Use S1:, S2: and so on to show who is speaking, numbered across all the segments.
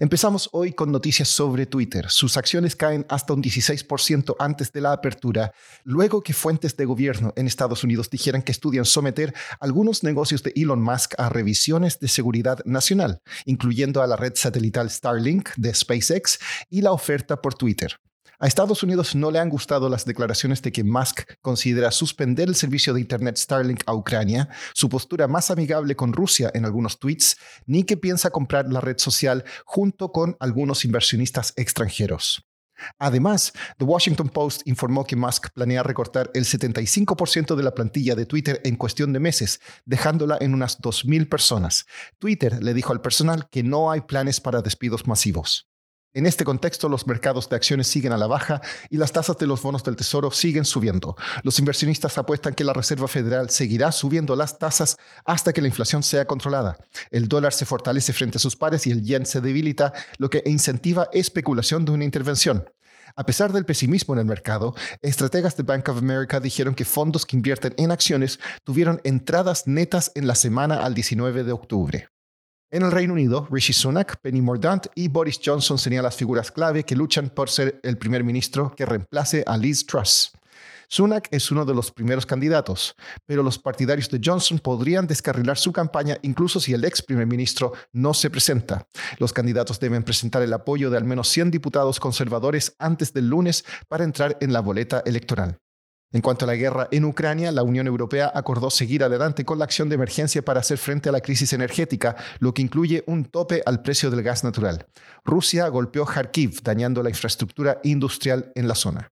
S1: Empezamos hoy con noticias sobre Twitter. Sus acciones caen hasta un 16% antes de la apertura, luego que fuentes de gobierno en Estados Unidos dijeran que estudian someter algunos negocios de Elon Musk a revisiones de seguridad nacional, incluyendo a la red satelital Starlink de SpaceX y la oferta por Twitter. A Estados Unidos no le han gustado las declaraciones de que Musk considera suspender el servicio de Internet Starlink a Ucrania, su postura más amigable con Rusia en algunos tweets, ni que piensa comprar la red social junto con algunos inversionistas extranjeros. Además, The Washington Post informó que Musk planea recortar el 75% de la plantilla de Twitter en cuestión de meses, dejándola en unas 2.000 personas. Twitter le dijo al personal que no hay planes para despidos masivos. En este contexto, los mercados de acciones siguen a la baja y las tasas de los bonos del Tesoro siguen subiendo. Los inversionistas apuestan que la Reserva Federal seguirá subiendo las tasas hasta que la inflación sea controlada. El dólar se fortalece frente a sus pares y el yen se debilita, lo que incentiva especulación de una intervención. A pesar del pesimismo en el mercado, estrategas de Bank of America dijeron que fondos que invierten en acciones tuvieron entradas netas en la semana al 19 de octubre. En el Reino Unido, Rishi Sunak, Penny Mordaunt y Boris Johnson serían las figuras clave que luchan por ser el primer ministro que reemplace a Liz Truss. Sunak es uno de los primeros candidatos, pero los partidarios de Johnson podrían descarrilar su campaña incluso si el ex primer ministro no se presenta. Los candidatos deben presentar el apoyo de al menos 100 diputados conservadores antes del lunes para entrar en la boleta electoral. En cuanto a la guerra en Ucrania, la Unión Europea acordó seguir adelante con la acción de emergencia para hacer frente a la crisis energética, lo que incluye un tope al precio del gas natural. Rusia golpeó Kharkiv, dañando la infraestructura industrial en la zona.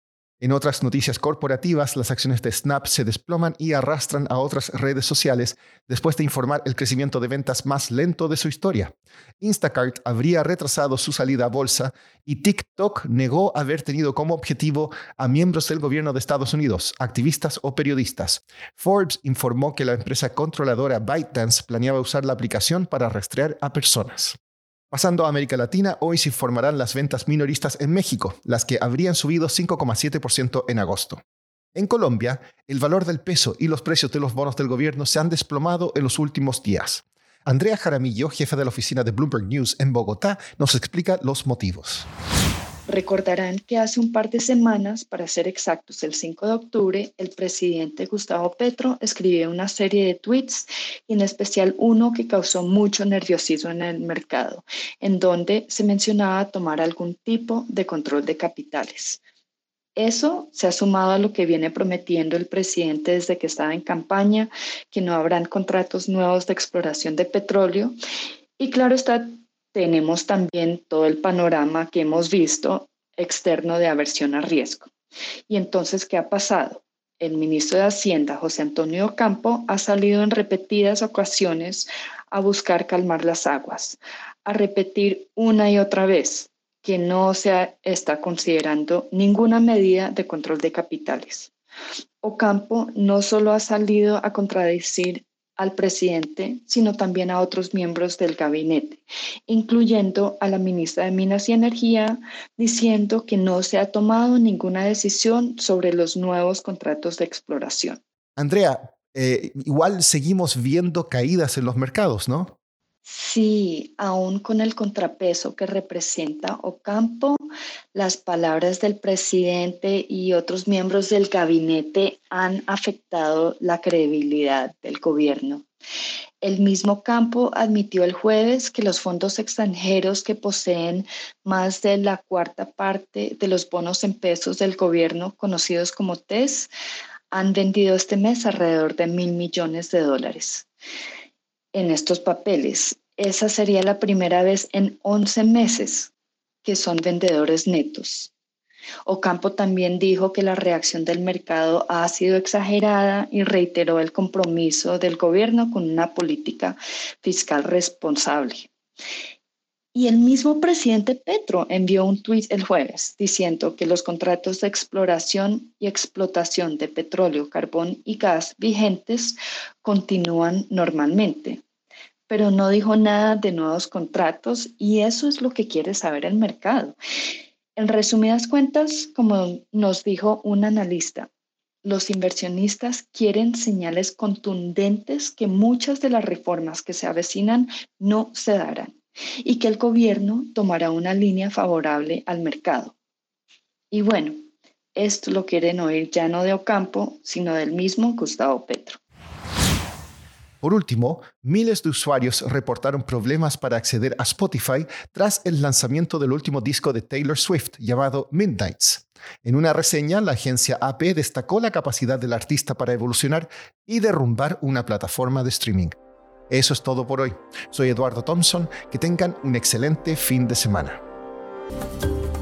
S1: En otras noticias corporativas, las acciones de Snap se desploman y arrastran a otras redes sociales después de informar el crecimiento de ventas más lento de su historia. Instacart habría retrasado su salida a bolsa y TikTok negó haber tenido como objetivo a miembros del gobierno de Estados Unidos, activistas o periodistas. Forbes informó que la empresa controladora ByteDance planeaba usar la aplicación para rastrear a personas. Pasando a América Latina, hoy se informarán las ventas minoristas en México, las que habrían subido 5,7% en agosto. En Colombia, el valor del peso y los precios de los bonos del gobierno se han desplomado en los últimos días. Andrea Jaramillo, jefe de la oficina de Bloomberg News en Bogotá, nos explica los motivos.
S2: Recordarán que hace un par de semanas, para ser exactos, el 5 de octubre, el presidente Gustavo Petro escribió una serie de tweets, en especial uno que causó mucho nerviosismo en el mercado, en donde se mencionaba tomar algún tipo de control de capitales. Eso se ha sumado a lo que viene prometiendo el presidente desde que estaba en campaña, que no habrán contratos nuevos de exploración de petróleo. Y claro está, tenemos también todo el panorama que hemos visto externo de aversión a riesgo. Y entonces, ¿qué ha pasado? El ministro de Hacienda, José Antonio Campo, ha salido en repetidas ocasiones a buscar calmar las aguas, a repetir una y otra vez que no se está considerando ninguna medida de control de capitales. Ocampo no solo ha salido a contradecir al presidente, sino también a otros miembros del gabinete, incluyendo a la ministra de Minas y Energía, diciendo que no se ha tomado ninguna decisión sobre los nuevos contratos de exploración.
S1: Andrea, eh, igual seguimos viendo caídas en los mercados, ¿no?
S2: Sí, aún con el contrapeso que representa Ocampo, las palabras del presidente y otros miembros del gabinete han afectado la credibilidad del gobierno. El mismo Campo admitió el jueves que los fondos extranjeros que poseen más de la cuarta parte de los bonos en pesos del gobierno, conocidos como TES, han vendido este mes alrededor de mil millones de dólares en estos papeles. Esa sería la primera vez en 11 meses que son vendedores netos. Ocampo también dijo que la reacción del mercado ha sido exagerada y reiteró el compromiso del gobierno con una política fiscal responsable. Y el mismo presidente Petro envió un tuit el jueves diciendo que los contratos de exploración y explotación de petróleo, carbón y gas vigentes continúan normalmente, pero no dijo nada de nuevos contratos y eso es lo que quiere saber el mercado. En resumidas cuentas, como nos dijo un analista, los inversionistas quieren señales contundentes que muchas de las reformas que se avecinan no se darán y que el gobierno tomará una línea favorable al mercado. Y bueno, esto lo quieren oír ya no de Ocampo, sino del mismo Gustavo Petro.
S1: Por último, miles de usuarios reportaron problemas para acceder a Spotify tras el lanzamiento del último disco de Taylor Swift llamado Midnights. En una reseña, la agencia AP destacó la capacidad del artista para evolucionar y derrumbar una plataforma de streaming. Eso es todo por hoy. Soy Eduardo Thompson. Que tengan un excelente fin de semana.